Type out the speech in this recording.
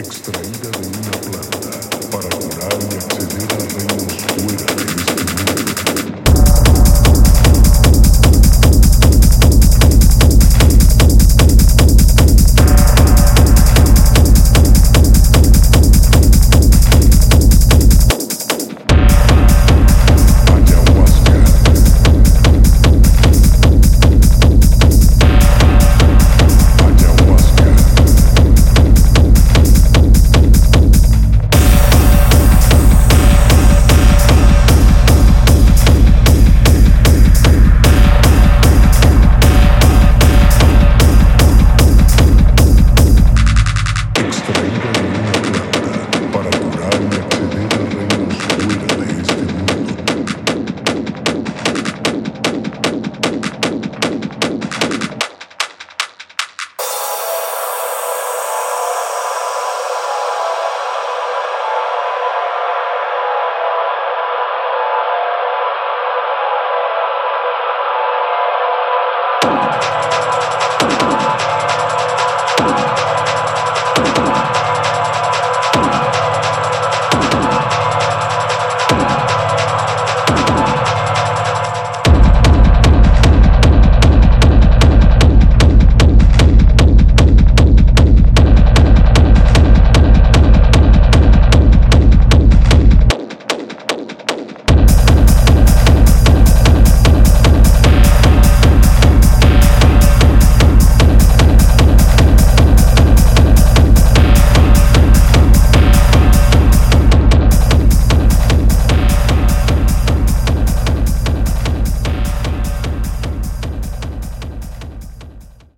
extraída de una planta para curar y acceder